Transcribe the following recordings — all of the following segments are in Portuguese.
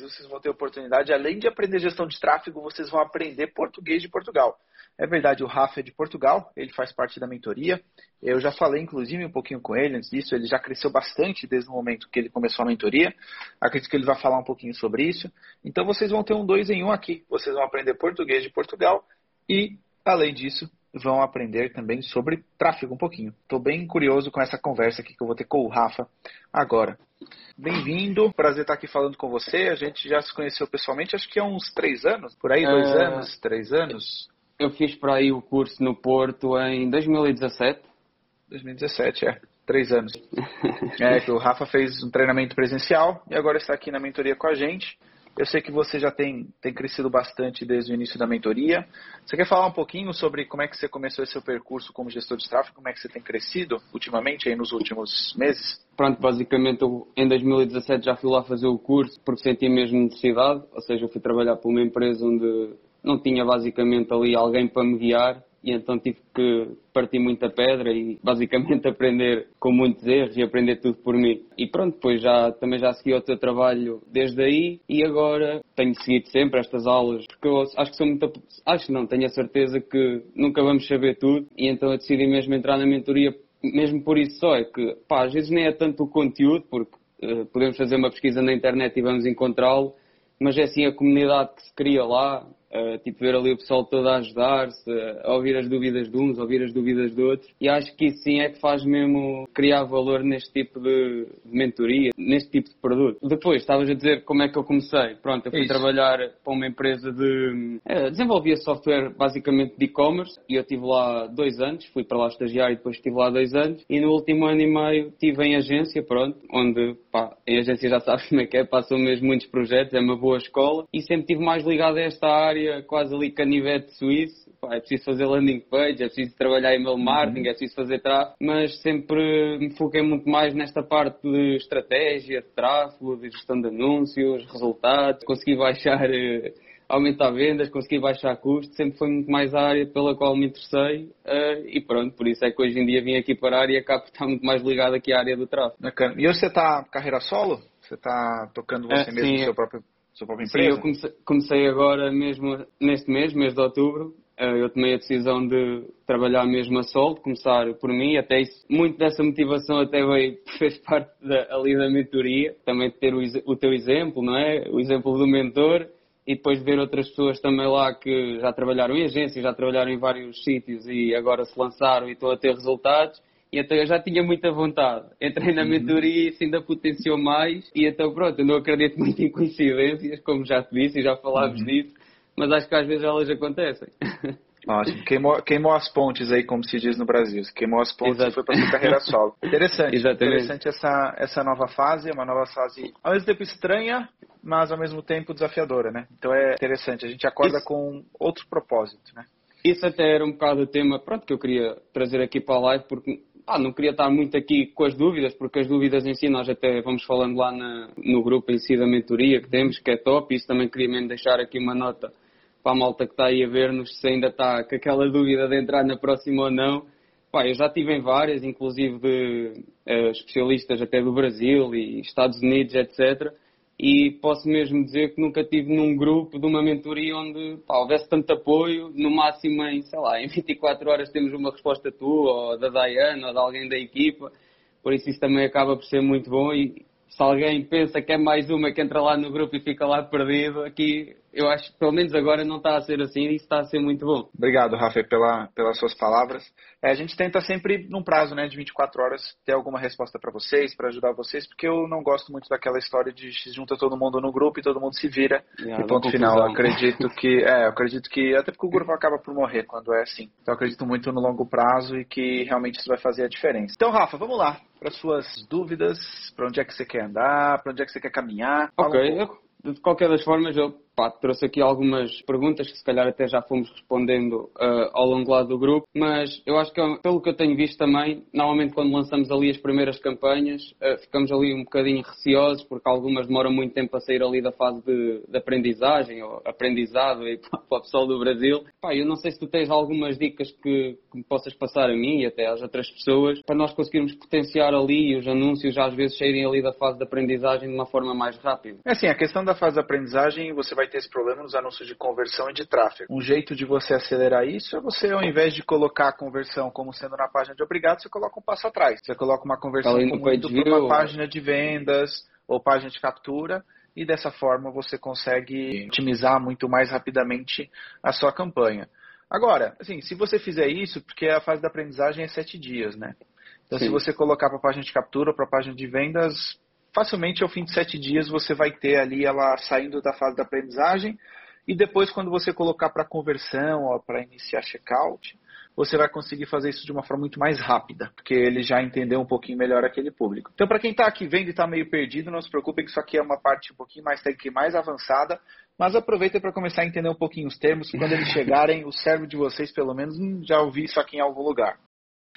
Vocês vão ter oportunidade, além de aprender gestão de tráfego, vocês vão aprender português de Portugal. É verdade, o Rafa é de Portugal, ele faz parte da mentoria. Eu já falei, inclusive, um pouquinho com ele antes disso. Ele já cresceu bastante desde o momento que ele começou a mentoria. Acredito que ele vai falar um pouquinho sobre isso. Então, vocês vão ter um dois em um aqui. Vocês vão aprender português de Portugal e, além disso, vão aprender também sobre tráfego um pouquinho. Estou bem curioso com essa conversa aqui que eu vou ter com o Rafa agora. Bem-vindo, prazer estar aqui falando com você. A gente já se conheceu pessoalmente, acho que há uns três anos, por aí, dois é... anos, três anos. Eu fiz por aí o curso no Porto em 2017. 2017, é. Três anos. é, que o Rafa fez um treinamento presencial e agora está aqui na mentoria com a gente. Eu sei que você já tem, tem crescido bastante desde o início da mentoria. Você quer falar um pouquinho sobre como é que você começou esse seu percurso como gestor de tráfego, como é que você tem crescido ultimamente, aí nos últimos meses? Pronto, basicamente eu, em 2017 já fui lá fazer o curso porque senti mesmo necessidade, ou seja, eu fui trabalhar para uma empresa onde não tinha basicamente ali alguém para me guiar e então tive que partir muita pedra e basicamente aprender com muitos erros e aprender tudo por mim. E pronto, depois já, também já segui o teu trabalho desde aí e agora tenho seguido sempre estas aulas porque eu acho que sou muito, acho não, tenho a certeza que nunca vamos saber tudo e então eu decidi mesmo entrar na mentoria mesmo por isso só, é que pá, às vezes nem é tanto o conteúdo porque uh, podemos fazer uma pesquisa na internet e vamos encontrá-lo, mas é assim a comunidade que se cria lá, Uh, tipo, ver ali o pessoal todo a ajudar-se, a ouvir as dúvidas de uns, ouvir as dúvidas de outros. E acho que isso sim é que faz mesmo criar valor neste tipo de mentoria, neste tipo de produto. Depois, estavas a dizer como é que eu comecei. Pronto, eu fui isso. trabalhar para uma empresa de. Uh, desenvolvia software basicamente de e-commerce e eu estive lá dois anos, fui para lá estagiar e depois estive lá dois anos. E no último ano e meio estive em agência, pronto, onde, pá, em agência já sabes como é que é, passam mesmo muitos projetos, é uma boa escola e sempre estive mais ligado a esta área área quase ali canivete suíço. Pá, é preciso fazer landing page, é preciso trabalhar email marketing, uhum. é preciso fazer tráfego, mas sempre me foquei muito mais nesta parte de estratégia, de tráfego, de gestão de anúncios, resultados, consegui baixar, eh, aumentar vendas, consegui baixar custos, sempre foi muito mais a área pela qual me interessei uh, e pronto, por isso é que hoje em dia vim aqui parar e acabo de estar muito mais ligado aqui à área do tráfego. Bacana. E hoje você está carreira solo? Você está tocando você é, mesmo sim, seu próprio sua própria empresa? Sim, eu comecei, comecei agora mesmo neste mês, mês de outubro. Eh, eu tomei a decisão de trabalhar mesmo a solo, começar por mim, até isso, muito dessa motivação até veio, fez parte da, ali da mentoria, também de ter o, o teu exemplo, não é? O exemplo do mentor e depois de ver outras pessoas também lá que já trabalharam em agências, já trabalharam em vários sítios e agora se lançaram e estão a ter resultados. E então eu já tinha muita vontade. Entrei na uhum. mentoria e isso ainda potenciou mais. E então pronto, eu não acredito muito em coincidências, como já te disse e já falámos uhum. disso, mas acho que às vezes elas acontecem. Ótimo. Queimou, queimou as pontes aí, como se diz no Brasil. Queimou as pontes Exato. e foi para sua carreira solo. Interessante. Exatamente. Interessante essa, essa nova fase, uma nova fase ao mesmo tempo estranha, mas ao mesmo tempo desafiadora, né? Então é interessante. A gente acorda Isso. com outro propósito, né? Isso até era um bocado o tema, pronto, que eu queria trazer aqui para a live, porque ah, não queria estar muito aqui com as dúvidas, porque as dúvidas em si nós até vamos falando lá na, no grupo em si da mentoria que temos, que é top, isso também queria mesmo deixar aqui uma nota para a malta que está aí a ver-nos, se ainda está com aquela dúvida de entrar na próxima ou não. Pá, eu já tive em várias, inclusive de uh, especialistas até do Brasil e Estados Unidos, etc e posso mesmo dizer que nunca tive num grupo de uma mentoria onde pá, houvesse tanto apoio, no máximo em, sei lá, em 24 horas temos uma resposta tua, ou da Diana, ou de alguém da equipa, por isso isso também acaba por ser muito bom. E se alguém pensa que é mais uma que entra lá no grupo e fica lá perdido, aqui eu acho que pelo menos agora não está a ser assim e está a ser muito bom. Obrigado, Rafa, pela, pelas suas palavras. É, a gente tenta sempre, num prazo né, de 24 horas, ter alguma resposta para vocês, para ajudar vocês, porque eu não gosto muito daquela história de se junta todo mundo no grupo e todo mundo se vira. É, e ponto final. Eu acredito que, é, eu acredito que, até porque o grupo acaba por morrer quando é assim. Então eu acredito muito no longo prazo e que realmente isso vai fazer a diferença. Então, Rafa, vamos lá para suas dúvidas, para onde é que você quer andar, para onde é que você quer caminhar. Ok, um de qualquer das formas, eu pá, trouxe aqui algumas perguntas que se calhar até já fomos respondendo uh, ao longo do grupo, mas eu acho que pelo que eu tenho visto também, normalmente quando lançamos ali as primeiras campanhas, uh, ficamos ali um bocadinho receosos porque algumas demoram muito tempo a sair ali da fase de, de aprendizagem ou aprendizado e para o pessoal do Brasil. Pá, eu não sei se tu tens algumas dicas que, que me possas passar a mim e até às outras pessoas para nós conseguirmos potenciar ali os anúncios às vezes saírem ali da fase de aprendizagem de uma forma mais rápida. É assim, a questão da fase de aprendizagem, você vai ter esse problema nos anúncios de conversão e de tráfego. Um jeito de você acelerar isso é você, ao invés de colocar a conversão como sendo na página de obrigado, você coloca um passo atrás. Você coloca uma conversão como indo para uma página de vendas ou página de captura e dessa forma você consegue otimizar muito mais rapidamente a sua campanha. Agora, assim, se você fizer isso, porque a fase da aprendizagem é sete dias, né? Então, Sim. se você colocar para a página de captura ou para a página de vendas, facilmente ao fim de sete dias você vai ter ali ela saindo da fase da aprendizagem e depois quando você colocar para conversão ou para iniciar checkout, você vai conseguir fazer isso de uma forma muito mais rápida, porque ele já entendeu um pouquinho melhor aquele público. Então, para quem está aqui vendo e está meio perdido, não se preocupe que isso aqui é uma parte um pouquinho mais técnica e mais avançada, mas aproveita para começar a entender um pouquinho os termos, quando eles chegarem, o cérebro de vocês, pelo menos, já ouvi isso aqui em algum lugar.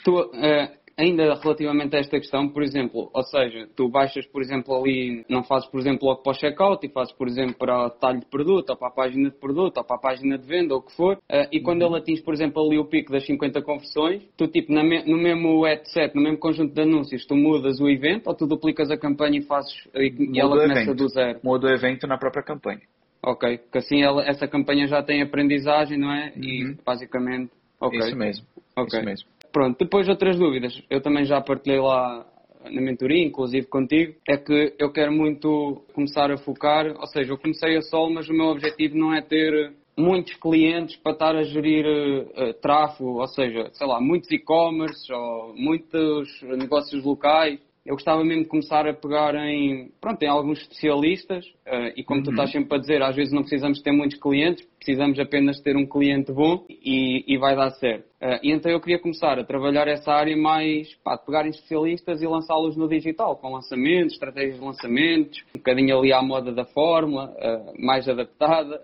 Tu, é, ainda relativamente a esta questão, por exemplo, ou seja, tu baixas, por exemplo, ali, não fazes, por exemplo, logo para o checkout e fazes, por exemplo, para o detalhe de produto, ou para a página de produto, ou para a página de venda, ou o que for, uh, e quando uhum. ele atinge, por exemplo, ali o pico das 50 conversões, tu, tipo, no mesmo headset, no mesmo conjunto de anúncios, tu mudas o evento, ou tu duplicas a campanha e fazes, e, e ela começa evento. do zero? Muda o evento na própria campanha. Ok, porque assim ela, essa campanha já tem aprendizagem, não é? Uhum. E basicamente. Okay. Isso mesmo. Okay. Isso mesmo. Pronto, depois outras dúvidas. Eu também já partilhei lá na mentoria, inclusive contigo, é que eu quero muito começar a focar, ou seja, eu comecei a sol, mas o meu objetivo não é ter muitos clientes para estar a gerir uh, tráfego, ou seja, sei lá, muitos e-commerce ou muitos negócios locais eu gostava mesmo de começar a pegar em, pronto, em alguns especialistas uh, e como uhum. tu estás sempre a dizer, às vezes não precisamos ter muitos clientes, precisamos apenas ter um cliente bom e, e vai dar certo. Uh, e então eu queria começar a trabalhar essa área mais, pá, de pegar em especialistas e lançá-los no digital, com lançamentos, estratégias de lançamentos, um bocadinho ali à moda da fórmula, uh, mais adaptada,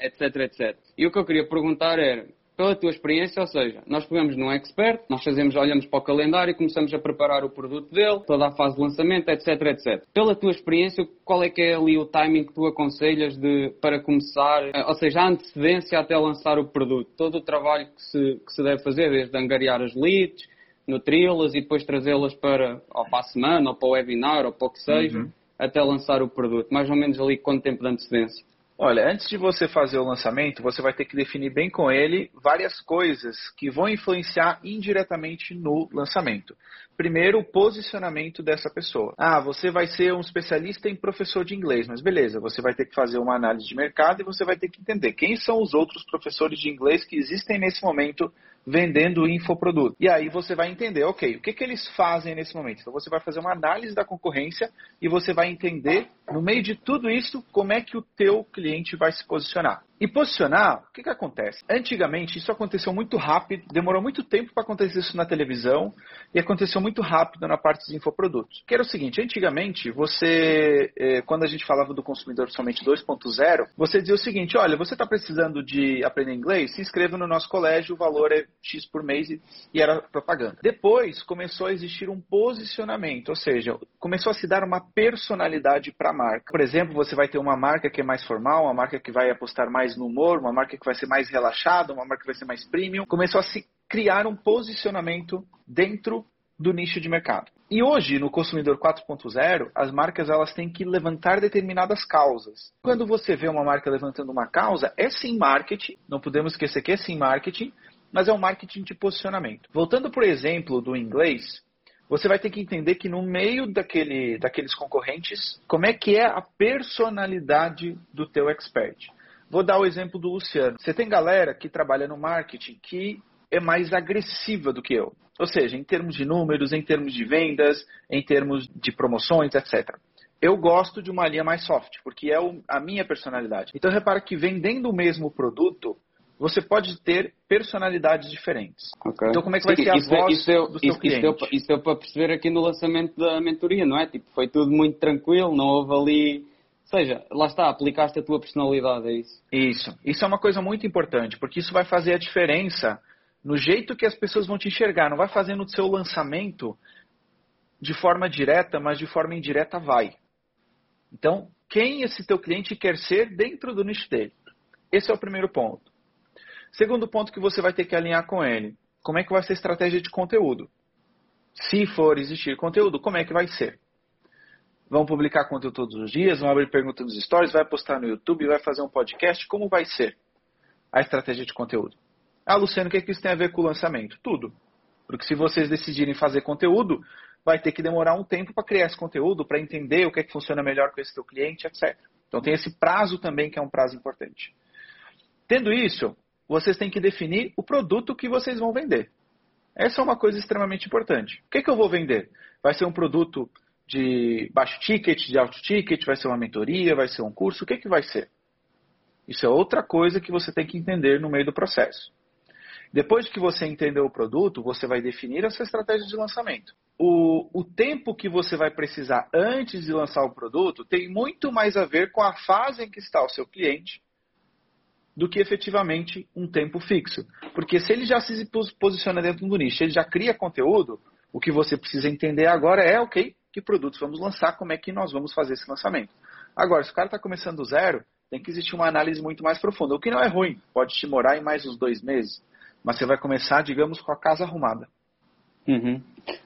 etc, etc. E o que eu queria perguntar era, pela tua experiência, ou seja, nós pegamos num expert, nós fazemos, olhamos para o calendário e começamos a preparar o produto dele, toda a fase de lançamento, etc, etc. Pela tua experiência, qual é que é ali o timing que tu aconselhas de, para começar, eh, ou seja, a antecedência até lançar o produto? Todo o trabalho que se, que se deve fazer, desde angariar as leads, nutri-las e depois trazê-las para, ou para a semana, ou para o webinar, ou para o que seja, uhum. até lançar o produto. Mais ou menos ali quanto tempo de antecedência? Olha, antes de você fazer o lançamento, você vai ter que definir bem com ele várias coisas que vão influenciar indiretamente no lançamento. Primeiro, o posicionamento dessa pessoa. Ah, você vai ser um especialista em professor de inglês, mas beleza, você vai ter que fazer uma análise de mercado e você vai ter que entender quem são os outros professores de inglês que existem nesse momento vendendo infoproduto. E aí você vai entender, ok, o que, que eles fazem nesse momento. Então você vai fazer uma análise da concorrência e você vai entender, no meio de tudo isso, como é que o teu cliente vai se posicionar. E posicionar, o que, que acontece? Antigamente, isso aconteceu muito rápido, demorou muito tempo para acontecer isso na televisão e aconteceu muito rápido na parte de infoprodutos. Que era o seguinte, antigamente, você, eh, quando a gente falava do consumidor somente 2.0, você dizia o seguinte, olha, você está precisando de aprender inglês? Se inscreva no nosso colégio, o valor é X por mês e era propaganda. Depois, começou a existir um posicionamento, ou seja, começou a se dar uma personalidade para a marca. Por exemplo, você vai ter uma marca que é mais formal, uma marca que vai apostar mais mais no humor, uma marca que vai ser mais relaxada, uma marca que vai ser mais premium. Começou a se criar um posicionamento dentro do nicho de mercado. E hoje, no consumidor 4.0, as marcas elas têm que levantar determinadas causas. Quando você vê uma marca levantando uma causa, é sim marketing, não podemos esquecer que é sim marketing, mas é um marketing de posicionamento. Voltando por exemplo do inglês, você vai ter que entender que no meio daquele, daqueles concorrentes, como é que é a personalidade do teu expert. Vou dar o exemplo do Luciano. Você tem galera que trabalha no marketing que é mais agressiva do que eu. Ou seja, em termos de números, em termos de vendas, em termos de promoções, etc. Eu gosto de uma linha mais soft, porque é a minha personalidade. Então repara que vendendo o mesmo produto, você pode ter personalidades diferentes. Okay. Então como é que vai Sim, ser a isso, voz isso do seu isso, cliente? Isso deu, isso deu para perceber aqui no lançamento da mentoria, não é? Tipo, foi tudo muito tranquilo, não houve ali seja, lá está, aplicaste a tua personalidade, é isso? Isso. Isso é uma coisa muito importante, porque isso vai fazer a diferença no jeito que as pessoas vão te enxergar. Não vai fazer no seu lançamento de forma direta, mas de forma indireta vai. Então, quem esse teu cliente quer ser dentro do nicho dele? Esse é o primeiro ponto. Segundo ponto que você vai ter que alinhar com ele. Como é que vai ser a estratégia de conteúdo? Se for existir conteúdo, como é que vai ser? Vão publicar conteúdo todos os dias, vão abrir perguntas nos stories, vai postar no YouTube, vai fazer um podcast. Como vai ser a estratégia de conteúdo? Ah, Luciano, o que, é que isso tem a ver com o lançamento? Tudo. Porque se vocês decidirem fazer conteúdo, vai ter que demorar um tempo para criar esse conteúdo, para entender o que é que funciona melhor com esse teu cliente, etc. Então tem esse prazo também que é um prazo importante. Tendo isso, vocês têm que definir o produto que vocês vão vender. Essa é uma coisa extremamente importante. O que, é que eu vou vender? Vai ser um produto de baixo ticket, de alto ticket, vai ser uma mentoria, vai ser um curso, o que, que vai ser? Isso é outra coisa que você tem que entender no meio do processo. Depois que você entender o produto, você vai definir a sua estratégia de lançamento. O, o tempo que você vai precisar antes de lançar o produto tem muito mais a ver com a fase em que está o seu cliente do que efetivamente um tempo fixo. Porque se ele já se posiciona dentro do nicho, ele já cria conteúdo, o que você precisa entender agora é, ok, que produtos vamos lançar, como é que nós vamos fazer esse lançamento. Agora, se o cara está começando do zero, tem que existir uma análise muito mais profunda. O que não é ruim, pode te morar em mais uns dois meses, mas você vai começar, digamos, com a casa arrumada. Uhum.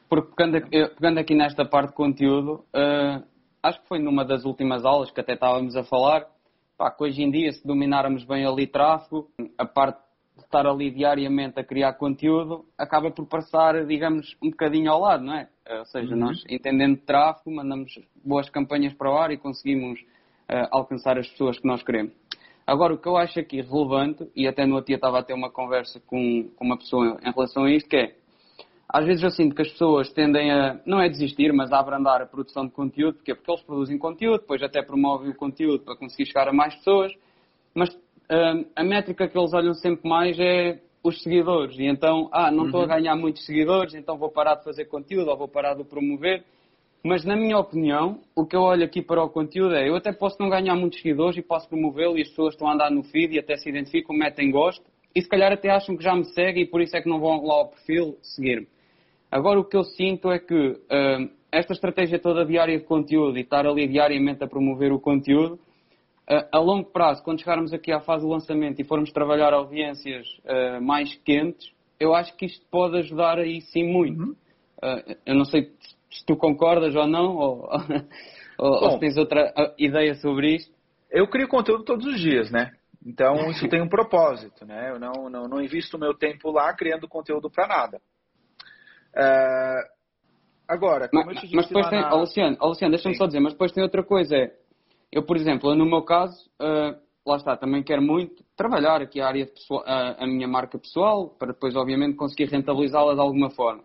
Pegando, pegando, aqui nesta parte de conteúdo, uh, acho que foi numa das últimas aulas que até estávamos a falar, pá, que hoje em dia, se dominarmos bem ali tráfego, a parte estar ali diariamente a criar conteúdo, acaba por passar, digamos, um bocadinho ao lado, não é? Eh, ou seja, uhum. nós entendendo de tráfego, mandamos boas campanhas para o ar e conseguimos uh, alcançar as pessoas que nós queremos. Agora, o que eu acho aqui relevante, e até no outro dia estava a ter uma conversa com, com uma pessoa em relação a isto, que é, às vezes eu sinto que as pessoas tendem a, não é desistir, mas a abrandar a produção de conteúdo, porque, porque eles produzem conteúdo, depois até promovem o conteúdo para conseguir chegar a mais pessoas, mas a métrica que eles olham sempre mais é os seguidores. E então, ah, não estou uhum. a ganhar muitos seguidores, então vou parar de fazer conteúdo ou vou parar de promover. Mas, na minha opinião, o que eu olho aqui para o conteúdo é: eu até posso não ganhar muitos seguidores e posso promovê-lo e as pessoas estão a andar no feed e até se identificam, metem gosto e se calhar até acham que já me seguem e por isso é que não vão lá ao perfil seguir-me. Agora, o que eu sinto é que esta estratégia toda diária de conteúdo e estar ali diariamente a promover o conteúdo a longo prazo, quando chegarmos aqui à fase do lançamento e formos trabalhar audiências uh, mais quentes, eu acho que isto pode ajudar aí sim muito. Uhum. Uh, eu não sei se tu concordas ou não, ou, ou, Bom, ou se tens outra ideia sobre isto. Eu crio conteúdo todos os dias, né? Então isso tem um propósito, né? Eu não, não, não invisto meu tempo lá criando conteúdo para nada. Uh, agora, como mas, eu te disse mas depois tem, na... Luciano, Luciano deixa-me só dizer, mas depois tem outra coisa, é eu, por exemplo, no meu caso, uh, lá está, também quero muito trabalhar aqui a área pessoal, uh, a minha marca pessoal, para depois, obviamente, conseguir rentabilizá-la de alguma forma.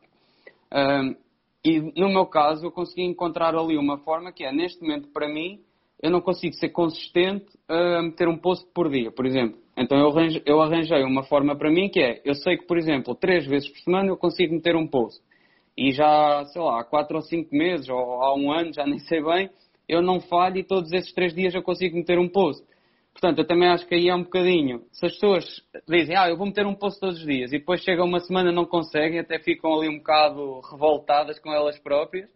Uh, e no meu caso, eu consegui encontrar ali uma forma que é, neste momento, para mim, eu não consigo ser consistente a meter um post por dia, por exemplo. Então eu arranjei, eu arranjei uma forma para mim que é, eu sei que, por exemplo, três vezes por semana eu consigo meter um post. E já, sei lá, há quatro ou cinco meses, ou há um ano, já nem sei bem, eu não falho e todos esses três dias eu consigo meter um post. Portanto, eu também acho que aí é um bocadinho. Se as pessoas dizem, ah, eu vou meter um post todos os dias e depois chega uma semana não conseguem, até ficam ali um bocado revoltadas com elas próprias.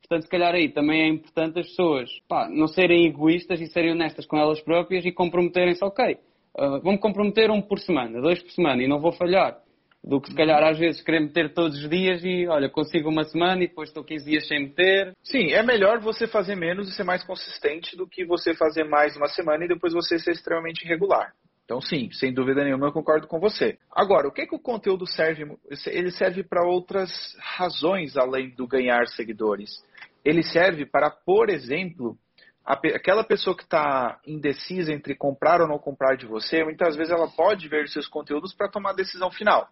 Portanto, se calhar aí também é importante as pessoas pá, não serem egoístas e serem honestas com elas próprias e comprometerem-se, ok, uh, vou-me comprometer um por semana, dois por semana e não vou falhar do que se calhar às vezes querer meter todos os dias e olha, consigo uma semana e depois estou 15 dias sem meter. Sim, é melhor você fazer menos e ser mais consistente do que você fazer mais uma semana e depois você ser extremamente irregular. Então, sim, sem dúvida nenhuma, eu concordo com você. Agora, o que, que o conteúdo serve? Ele serve para outras razões além do ganhar seguidores. Ele serve para, por exemplo, aquela pessoa que está indecisa entre comprar ou não comprar de você, muitas vezes ela pode ver seus conteúdos para tomar a decisão final.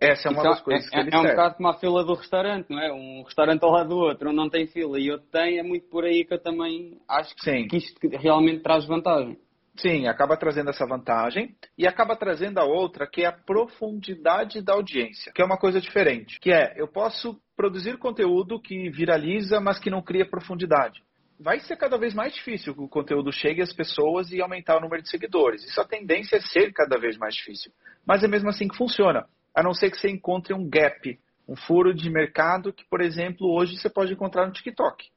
Essa é uma então, das coisas é, que ele É, é um bocado como a fila do restaurante, não é? Um restaurante ao lado do outro, um não tem fila e outro tem, é muito por aí que eu também acho que, Sim. que isto realmente traz vantagem. Sim, acaba trazendo essa vantagem e acaba trazendo a outra, que é a profundidade da audiência, que é uma coisa diferente. Que é, eu posso produzir conteúdo que viraliza, mas que não cria profundidade. vai ser cada vez mais difícil que o conteúdo chegue às pessoas e aumentar o número de seguidores. Isso a tendência é ser cada vez mais difícil. Mas é mesmo assim que funciona. A não ser que você encontre um gap, um furo de mercado que, por exemplo, hoje você pode encontrar no TikTok.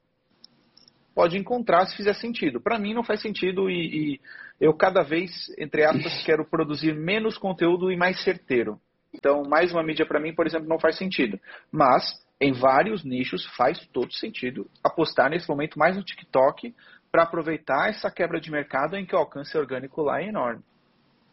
Pode encontrar se fizer sentido. Para mim não faz sentido e, e eu cada vez, entre aspas, quero produzir menos conteúdo e mais certeiro. Então, mais uma mídia para mim, por exemplo, não faz sentido. Mas em vários nichos faz todo sentido apostar nesse momento mais no TikTok para aproveitar essa quebra de mercado em que o alcance orgânico lá é enorme.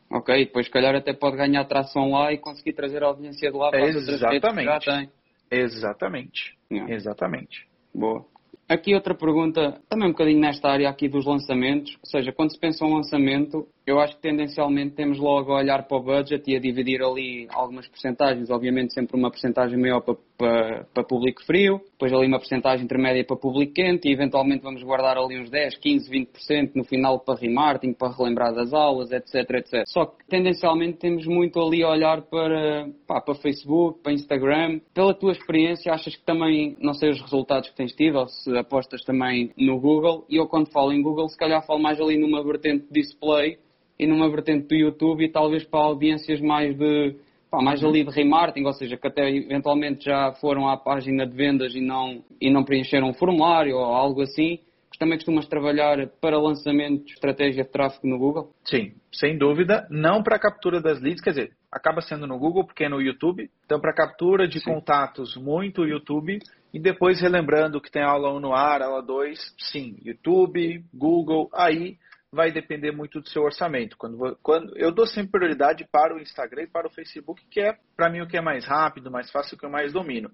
Ok, depois se calhar até pode ganhar atração lá e conseguir trazer a audiência de lá para Exatamente. as outras redes que já tem. Exatamente. Yeah. Exatamente. Boa. Aqui outra pergunta, também um bocadinho nesta área aqui dos lançamentos, ou seja, quando se pensa um lançamento, eu acho que tendencialmente temos logo a olhar para o budget e a dividir ali algumas percentagens, obviamente sempre uma percentagem maior para, para, para público frio, depois ali uma percentagem intermédia para público quente e eventualmente vamos guardar ali uns 10, 15, 20% no final para remarketing, para relembrar das aulas, etc, etc. Só que tendencialmente temos muito ali a olhar para, pá, para Facebook, para Instagram. Pela tua experiência, achas que também, não sei os resultados que tens tido, ou se apostas também no Google, e eu quando falo em Google, se calhar falo mais ali numa vertente display, e numa vertente do YouTube e talvez para audiências mais de pá, mais ali de remarketing, ou seja, que até eventualmente já foram à página de vendas e não, e não preencheram um formulário ou algo assim. Também costumas trabalhar para lançamento de estratégia de tráfego no Google? Sim, sem dúvida. Não para captura das leads, quer dizer, acaba sendo no Google porque é no YouTube. Então, para captura de Sim. contatos, muito YouTube. E depois, relembrando que tem aula 1 no ar, aula 2, sim, YouTube, Google, aí vai depender muito do seu orçamento. Quando, quando eu dou sempre prioridade para o Instagram e para o Facebook, que é para mim o que é mais rápido, mais fácil, o que eu mais domino.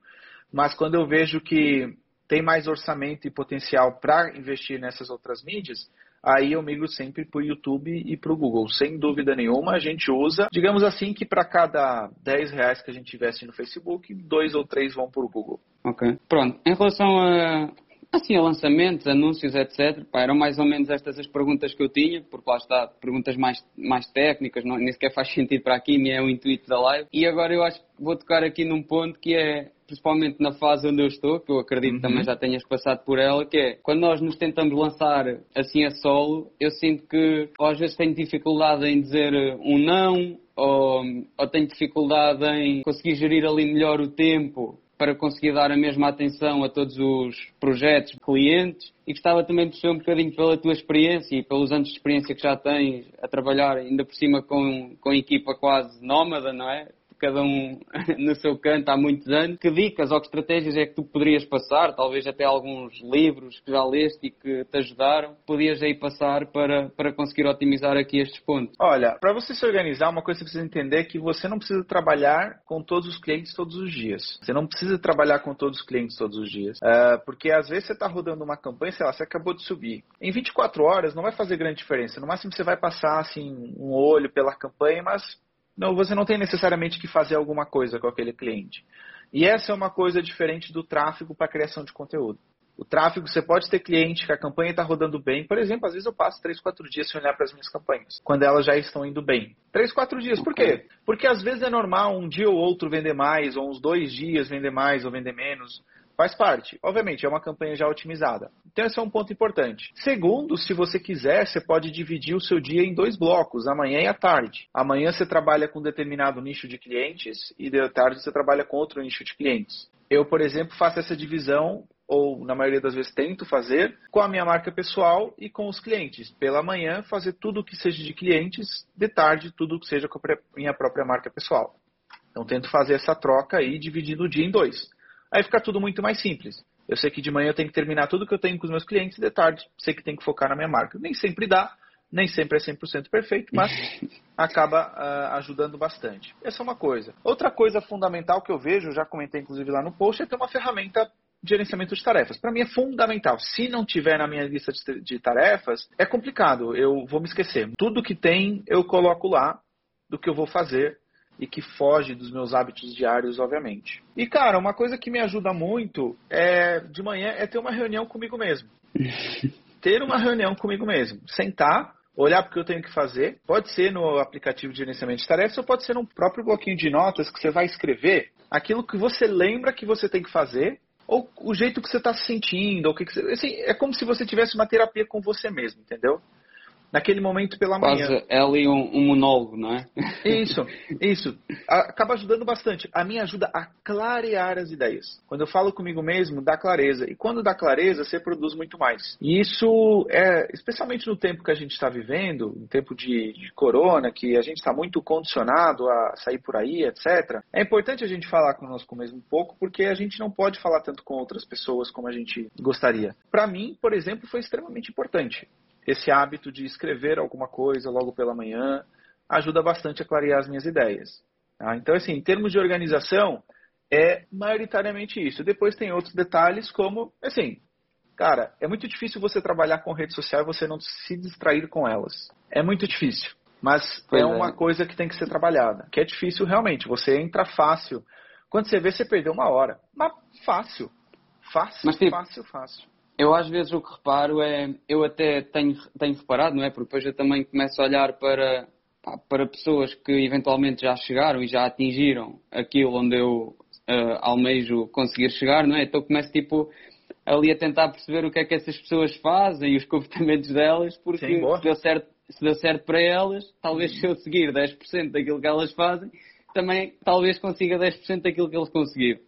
Mas quando eu vejo que tem mais orçamento e potencial para investir nessas outras mídias, aí eu migro sempre para o YouTube e para o Google. Sem dúvida nenhuma, a gente usa, digamos assim, que para cada 10 reais que a gente investe no Facebook, dois ou três vão para o Google. Ok. Pronto. Em relação a, assim, a lançamentos, anúncios, etc., pá, eram mais ou menos estas as perguntas que eu tinha, porque lá está, perguntas mais, mais técnicas, não, nem sequer faz sentido para aqui, nem é o intuito da live. E agora eu acho que vou tocar aqui num ponto que é, principalmente na fase onde eu estou, que eu acredito Uhum. também já tenhas passado por ela, que é, quando nós nos tentamos lançar assim a solo, eu sinto que às vezes tenho dificuldade em dizer um não, ou, ou tenho dificuldade em conseguir gerir ali melhor o tempo para conseguir dar a mesma atenção a todos os projetos, clientes e gostava também de perceber um bocadinho pela tua experiência e pelos anos de experiência que já tens a trabalhar ainda por cima com, com equipa quase nómada, não é? Cada um no seu canto há muitos anos. Que dicas ou que estratégias é que tu poderias passar? Talvez até alguns livros que já leste e que te ajudaram. Podias aí passar para, para conseguir otimizar aqui estes pontos. Olha, para você se organizar, uma coisa que você precisa entender é que você não precisa trabalhar com todos os clientes todos os dias. Você não precisa trabalhar com todos os clientes todos os dias. Ah, porque às vezes você está rodando uma campanha, sei lá, você acabou de subir. Em 24 horas não vai fazer grande diferença. No máximo você vai passar assim um olho pela campanha, mas não, você não tem necessariamente que fazer alguma coisa com aquele cliente. E essa é uma coisa diferente do tráfego para criação de conteúdo. O tráfego, você pode ter cliente que a campanha está rodando bem. Por exemplo, às vezes eu passo 3, 4 dias sem olhar para as minhas campanhas, quando elas já estão indo bem. 3, 4 dias. Por quê? Porque às vezes é normal um dia ou outro vender mais, ou uns dois dias vender mais ou vender menos. Faz parte. Obviamente, é uma campanha já otimizada. Então, esse é um ponto importante. Segundo, se você quiser, você pode dividir o seu dia em dois blocos, amanhã e à tarde. Amanhã você trabalha com um determinado nicho de clientes e de tarde você trabalha com outro nicho de clientes. Eu, por exemplo, faço essa divisão ou na maioria das vezes tento fazer, com a minha marca pessoal e com os clientes. Pela manhã, fazer tudo que seja de clientes, de tarde, tudo que seja com a minha própria marca pessoal. Então, tento fazer essa troca aí, dividindo o dia em dois. Aí fica tudo muito mais simples. Eu sei que de manhã eu tenho que terminar tudo que eu tenho com os meus clientes, e de tarde sei que tenho que focar na minha marca. Nem sempre dá, nem sempre é 100% perfeito, mas acaba uh, ajudando bastante. Essa é uma coisa. Outra coisa fundamental que eu vejo, já comentei inclusive lá no post, é ter uma ferramenta de gerenciamento de tarefas. Para mim é fundamental. Se não tiver na minha lista de tarefas, é complicado. Eu vou me esquecer. Tudo que tem, eu coloco lá do que eu vou fazer e que foge dos meus hábitos diários, obviamente. E, cara, uma coisa que me ajuda muito é de manhã é ter uma reunião comigo mesmo. ter uma reunião comigo mesmo. Sentar, olhar porque eu tenho que fazer. Pode ser no aplicativo de gerenciamento de tarefas ou pode ser no próprio bloquinho de notas que você vai escrever aquilo que você lembra que você tem que fazer ou o jeito que você está se sentindo, ou o que, que você, assim, é como se você tivesse uma terapia com você mesmo, entendeu? Naquele momento pela manhã. É ali um, um, monólogo, não é? Isso, isso. Acaba ajudando bastante. A minha ajuda a clarear as ideias. Quando eu falo comigo mesmo, dá clareza. E quando dá clareza, você produz muito mais. E isso é, especialmente no tempo que a gente está vivendo, no tempo de, de corona, que a gente está muito condicionado a sair por aí, etc. É importante a gente falar conosco mesmo um pouco, porque a gente não pode falar tanto com outras pessoas como a gente gostaria. Para mim, por exemplo, foi extremamente importante esse hábito de escrever alguma coisa logo pela manhã ajuda bastante a clarear as minhas ideias. Tá? Então, assim, em termos de organização, é maioritariamente isso. Depois tem outros detalhes, como, assim, cara, é muito difícil você trabalhar com rede social e você não se distrair com elas. É muito difícil. Mas é, é uma coisa que tem que ser trabalhada. Que é difícil realmente. Você entra fácil. Quando você vê, você perdeu uma hora. Mas fácil. Fácil, Mas, fácil, fácil. Eu às vezes o que reparo é, eu até tenho, tenho reparado, não é? Porque depois eu também começo a olhar para, para pessoas que eventualmente já chegaram e já atingiram aquilo onde eu uh, almejo conseguir chegar, não é? Então começo tipo ali a tentar perceber o que é que essas pessoas fazem e os comportamentos delas, porque Sim, se, deu certo, se deu certo para elas, talvez se eu seguir 10% daquilo que elas fazem, também talvez consiga 10% daquilo que eles conseguiram.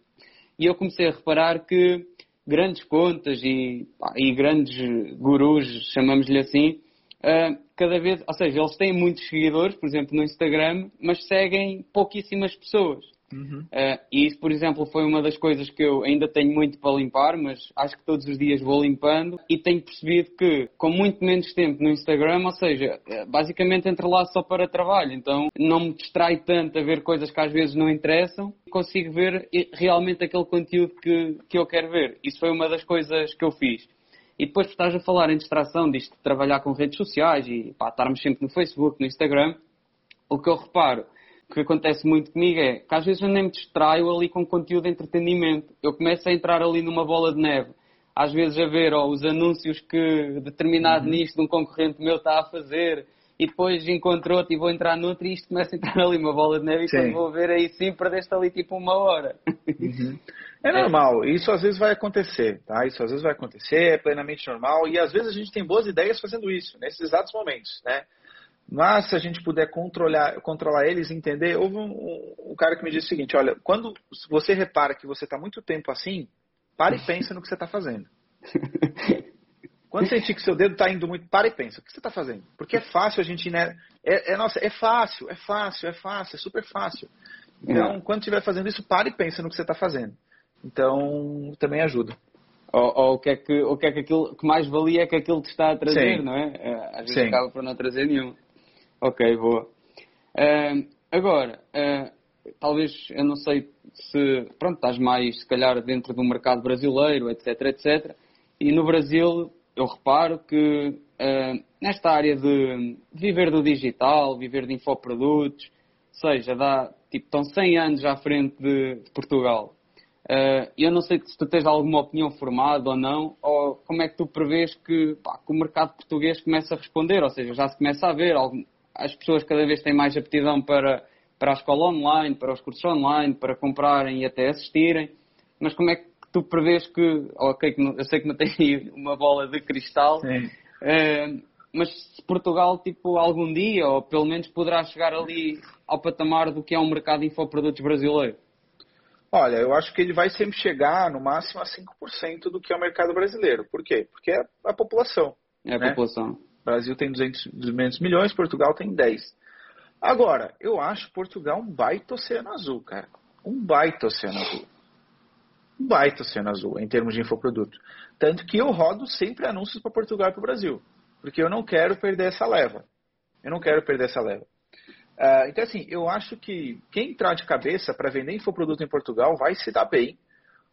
E eu comecei a reparar que grandes contas e, e grandes gurus, chamamos-lhe assim, uh, cada vez, ou seja, eles têm muitos seguidores, por exemplo, no Instagram, mas seguem pouquíssimas pessoas. Uhum. Uh, e isso, por exemplo, foi uma das coisas que eu ainda tenho muito para limpar, mas acho que todos os dias vou limpando e tenho percebido que, com muito menos tempo no Instagram, ou seja, eh, basicamente entro lá só para trabalho, então não me distrai tanto a ver coisas que às vezes não interessam, consigo ver realmente aquele conteúdo que, que eu quero ver. Isso foi uma das coisas que eu fiz. E depois, estás a falar em distração disto de trabalhar com redes sociais e pá, estarmos sempre no Facebook, no Instagram, o que eu reparo que acontece muito comigo é que às vezes eu nem me distraio ali com conteúdo de entretenimento. Eu começo a entrar ali numa bola de neve. Às vezes a ver ó, os anúncios que determinado uhum. nisto de um concorrente meu está a fazer e depois encontro outro e vou entrar noutro e isto começa a entrar ali uma bola de neve e quando vou ver aí sim perdeste ali tipo uma hora. Uhum. É normal, isso às vezes vai acontecer, tá? Isso às vezes vai acontecer, é plenamente normal e às vezes a gente tem boas ideias fazendo isso, nesses exatos momentos, né? Mas se a gente puder controlar, controlar eles, entender, houve um, um, um cara que me disse o seguinte, olha, quando você repara que você está muito tempo assim, pare e pensa no que você está fazendo. Quando sentir que seu dedo está indo muito, pare e pensa, o que você está fazendo? Porque é fácil a gente, né? É, é, nossa, é fácil, é fácil, é fácil, é super fácil. Então, é. quando estiver fazendo isso, pare e pensa no que você está fazendo. Então, também ajuda. Ou, ou, o que é que, o que é que aquilo que mais valia é que aquilo te está a trazer, Sim. não é? é às vezes Sim. acaba por não trazer nenhum. Ok, boa. Uh, agora, uh, talvez, eu não sei se, pronto, estás mais, se calhar, dentro do mercado brasileiro, etc, etc. E no Brasil, eu reparo que uh, nesta área de viver do digital, viver de infoprodutos, seja, dá, tipo, estão 100 anos à frente de, de Portugal. Uh, eu não sei se tu tens alguma opinião formada ou não, ou como é que tu prevês que, pá, que o mercado português começa a responder, ou seja, já se começa a ver algum, as pessoas cada vez têm mais aptidão para, para a escola online, para os cursos online, para comprarem e até assistirem. Mas como é que tu prevês que, ok, eu sei que não tem uma bola de cristal, uh, mas se Portugal, tipo, algum dia, ou pelo menos poderá chegar ali ao patamar do que é um mercado de infoprodutos brasileiro? Olha, eu acho que ele vai sempre chegar no máximo a 5% do que é o mercado brasileiro. Por quê? Porque é a população. É a né? população. Brasil tem 200, 200 milhões, Portugal tem 10. Agora, eu acho Portugal um baita oceano azul, cara. Um baita oceano azul. Um baita oceano azul, em termos de infoproduto. Tanto que eu rodo sempre anúncios para Portugal e para o Brasil. Porque eu não quero perder essa leva. Eu não quero perder essa leva. Uh, então, assim, eu acho que quem entrar de cabeça para vender infoproduto em Portugal vai se dar bem.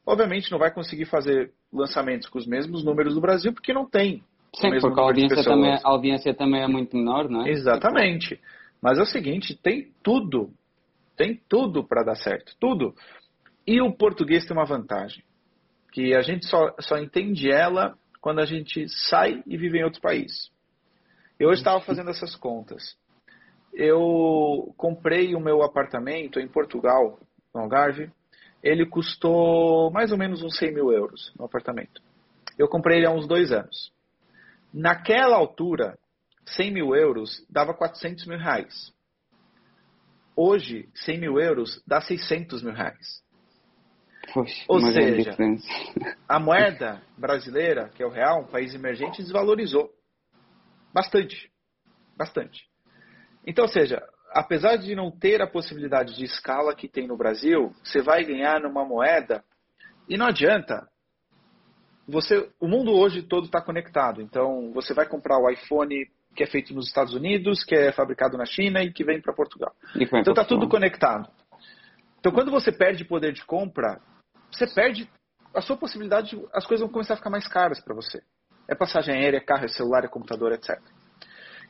Obviamente não vai conseguir fazer lançamentos com os mesmos números do Brasil, porque não tem Sim, porque a audiência, também, a audiência também é muito menor, não é? Exatamente. Mas é o seguinte, tem tudo. Tem tudo para dar certo. Tudo. E o português tem uma vantagem. Que a gente só, só entende ela quando a gente sai e vive em outro país. Eu estava fazendo essas contas. Eu comprei o meu apartamento em Portugal, no Algarve, ele custou mais ou menos uns 100 mil euros no apartamento. Eu comprei ele há uns dois anos. Naquela altura, 100 mil euros dava 400 mil reais. Hoje, 100 mil euros dá 600 mil reais. Poxa, Ou seja. A moeda brasileira, que é o real, um país emergente, desvalorizou. Bastante. Bastante. Então, ou seja, apesar de não ter a possibilidade de escala que tem no Brasil, você vai ganhar numa moeda e não adianta. Você, o mundo hoje todo está conectado. Então, você vai comprar o iPhone que é feito nos Estados Unidos, que é fabricado na China e que vem para Portugal. Então está tudo conectado. Então, quando você perde poder de compra, você perde a sua possibilidade, de- as coisas vão começar a ficar mais caras para você. É passagem aérea, é carro, é celular, é computador, etc.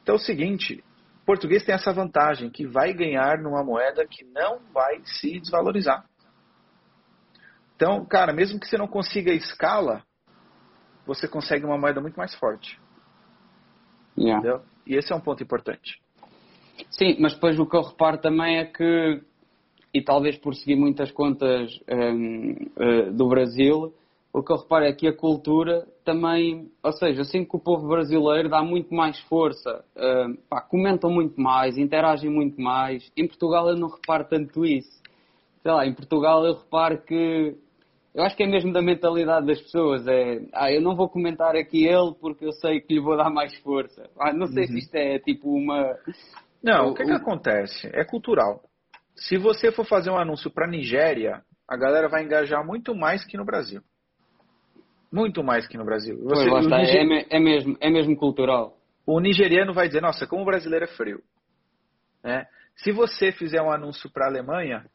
Então é o seguinte, o português tem essa vantagem que vai ganhar numa moeda que não vai se desvalorizar. Então, cara, mesmo que você não consiga escala, você consegue uma moeda muito mais forte, Yeah. entendeu? E esse é um ponto importante. Sim, mas depois o que eu reparo também é que, e talvez por seguir muitas contas hum, eh, do Brasil, o que eu reparo é que a cultura também, ou seja, eu sinto que o povo brasileiro dá muito mais força, hum, pá, comentam muito mais, interagem muito mais. Em Portugal eu não reparo tanto isso. Sei lá, em Portugal eu reparo que eu acho que é mesmo da mentalidade das pessoas. É, ah, eu não vou comentar aqui ele porque eu sei que lhe vou dar mais força. Ah, não sei se isto é tipo uma. Não, O- o que, que o- acontece? É cultural. Se você for fazer um anúncio para Nigéria, a galera vai engajar muito mais que no Brasil. Muito mais que no Brasil. Você- está, niger- é, é mesmo, é mesmo cultural. o nigeriano vai dizer, nossa, como o brasileiro é frio. Né? Se você fizer um anúncio para a Alemanha,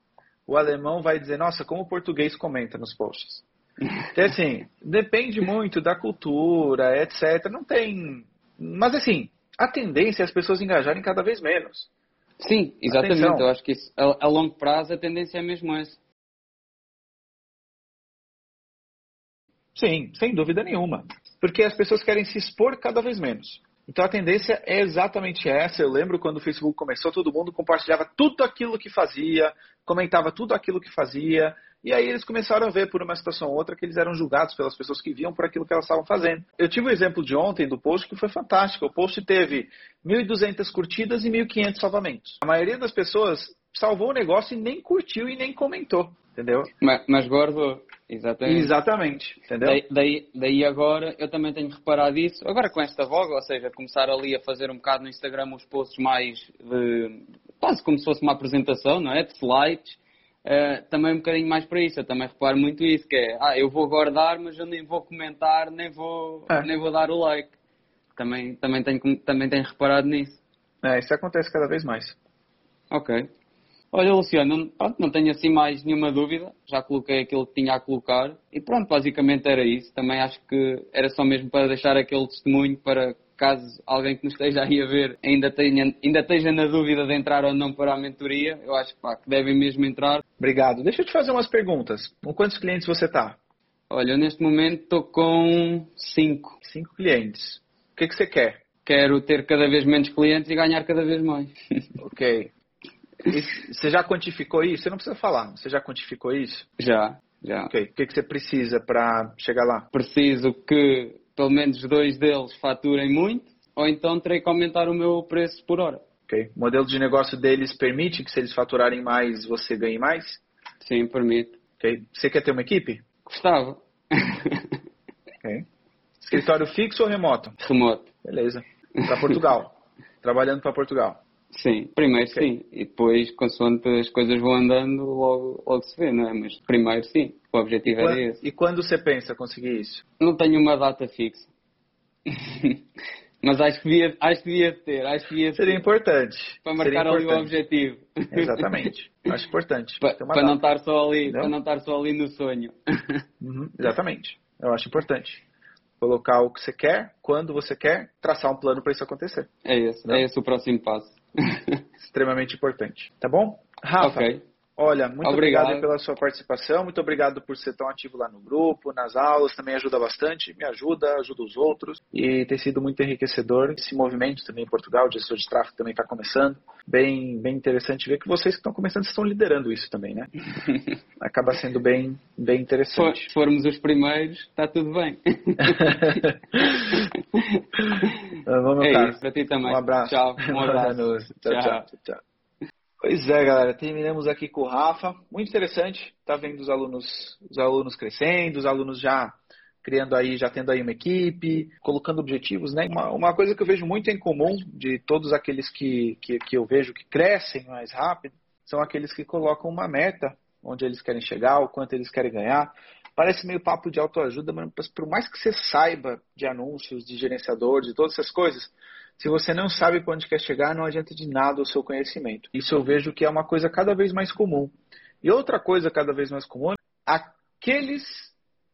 o alemão vai dizer, nossa, como o português comenta nos posts. Então, assim, depende muito da cultura, etc. Não tem. Mas, assim, a tendência é as pessoas engajarem cada vez menos. Sim, exatamente. Atenção. Eu acho que isso, a, a longo prazo a tendência é mesmo essa. Sim, sem dúvida nenhuma. Porque as pessoas querem se expor cada vez menos. Então a tendência é exatamente essa. Eu lembro quando o Facebook começou, todo mundo compartilhava tudo aquilo que fazia, comentava tudo aquilo que fazia. E aí eles começaram a ver por uma situação ou outra que eles eram julgados pelas pessoas que viam por aquilo que elas estavam fazendo. Eu tive o exemplo de ontem do post que foi fantástico. O post teve 1.200 curtidas e 1.500 salvamentos. A maioria das pessoas salvou o negócio e nem curtiu e nem comentou. Entendeu? Mas, mas gordo, exatamente. Exatamente. Entendeu? Daí, daí, daí agora eu também tenho reparado isso, agora com esta voga, ou seja, começar ali a fazer um bocado no Instagram os posts mais de quase como se fosse uma apresentação, não é? De slides, eh, também um bocadinho mais para isso, eu também reparo muito isso, que é, ah, eu vou guardar, mas eu nem vou comentar, nem vou, É. nem vou dar o like. Também, também, tenho, também tenho reparado nisso. É, isso acontece cada vez mais. Ok. Olha, Luciano, não, pronto, não tenho assim mais nenhuma dúvida. Já coloquei aquilo que tinha a colocar. E pronto, basicamente era isso. Também acho que era só mesmo para deixar aquele testemunho para caso alguém que nos esteja aí a ver ainda, tenha, ainda esteja na dúvida de entrar ou não para a mentoria. Eu acho pá, que devem mesmo entrar. Obrigado. Deixa eu te fazer umas perguntas. Com quantos clientes você está? Olha, eu neste momento estou com 5. Cinco clientes. O que, que você quer? Quero ter cada vez menos clientes e ganhar cada vez mais. Ok. Você já quantificou isso? Você não precisa falar. Você já quantificou isso? já, já. Ok. O que, que você precisa para chegar lá? preciso que pelo menos dois deles faturem muito, ou então terei que aumentar o meu preço por hora. Ok. O modelo de negócio deles permite que se eles faturarem mais, você ganhe mais? Sim, permite. Ok. Você quer ter uma equipe? Gostava. Ok. Escritório fixo ou remoto? Remoto. Beleza. Para Portugal. Trabalhando para Portugal. Sim, primeiro Ok. sim. E depois, consoante as coisas vão andando, logo, logo se vê, não é? Mas primeiro sim. O objetivo Quan- era esse. E quando você pensa conseguir isso? Não tenho uma data fixa. Mas acho que devia, acho que devia ter. Acho que devia Seria ter. importante. Para Seria marcar ali o objetivo. Exatamente. Acho importante. Pa- Ter uma para, não estar só ali, Entendeu? para não estar só ali no sonho. Uhum, exatamente. Eu acho importante. Colocar o que você quer, quando você quer, traçar um plano para isso acontecer. É esse, Não? é esse o próximo passo. Extremamente importante. Tá bom? Rafa, ok. Olha, muito obrigado. obrigado. pela sua participação, muito obrigado por ser tão ativo lá no grupo, nas aulas, também ajuda bastante, me ajuda, ajuda os outros e tem sido muito enriquecedor esse movimento também em Portugal, o gestor de tráfego também está começando. Bem, bem interessante ver que vocês que estão começando estão liderando isso também, né? Acaba sendo bem, bem interessante. Se formos os primeiros, está tudo bem. Vamos, é cara. isso, para ti também. Um abraço. Tchau. Um abraço. tchau, tchau. tchau. tchau. Pois é, galera, terminamos aqui com o Rafa. Muito interessante, tá vendo os alunos, os alunos crescendo, os alunos já criando aí, já tendo aí uma equipe, colocando objetivos, né? Uma, uma coisa que eu vejo muito em comum de todos aqueles que, que, que eu vejo que crescem mais rápido, são aqueles que colocam uma meta, onde eles querem chegar, o quanto eles querem ganhar. Parece meio papo de autoajuda, mas por mais que você saiba de anúncios, de gerenciador, de todas essas coisas, se você não sabe para onde quer chegar, não adianta de nada o seu conhecimento. Isso eu vejo que é uma coisa cada vez mais comum. E outra coisa cada vez mais comum, aqueles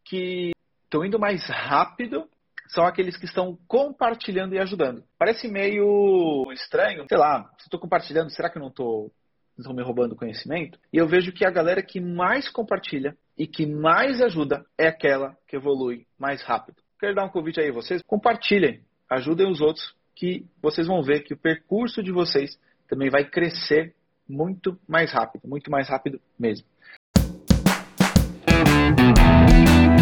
que estão indo mais rápido são aqueles que estão compartilhando e ajudando. Parece meio estranho, sei lá, se estou compartilhando, será que eu não estou me roubando conhecimento? E eu vejo que a galera que mais compartilha e que mais ajuda é aquela que evolui mais rápido. Quero dar um convite aí a vocês, compartilhem, ajudem os outros que vocês vão ver que o percurso de vocês também vai crescer muito mais rápido, muito mais rápido mesmo.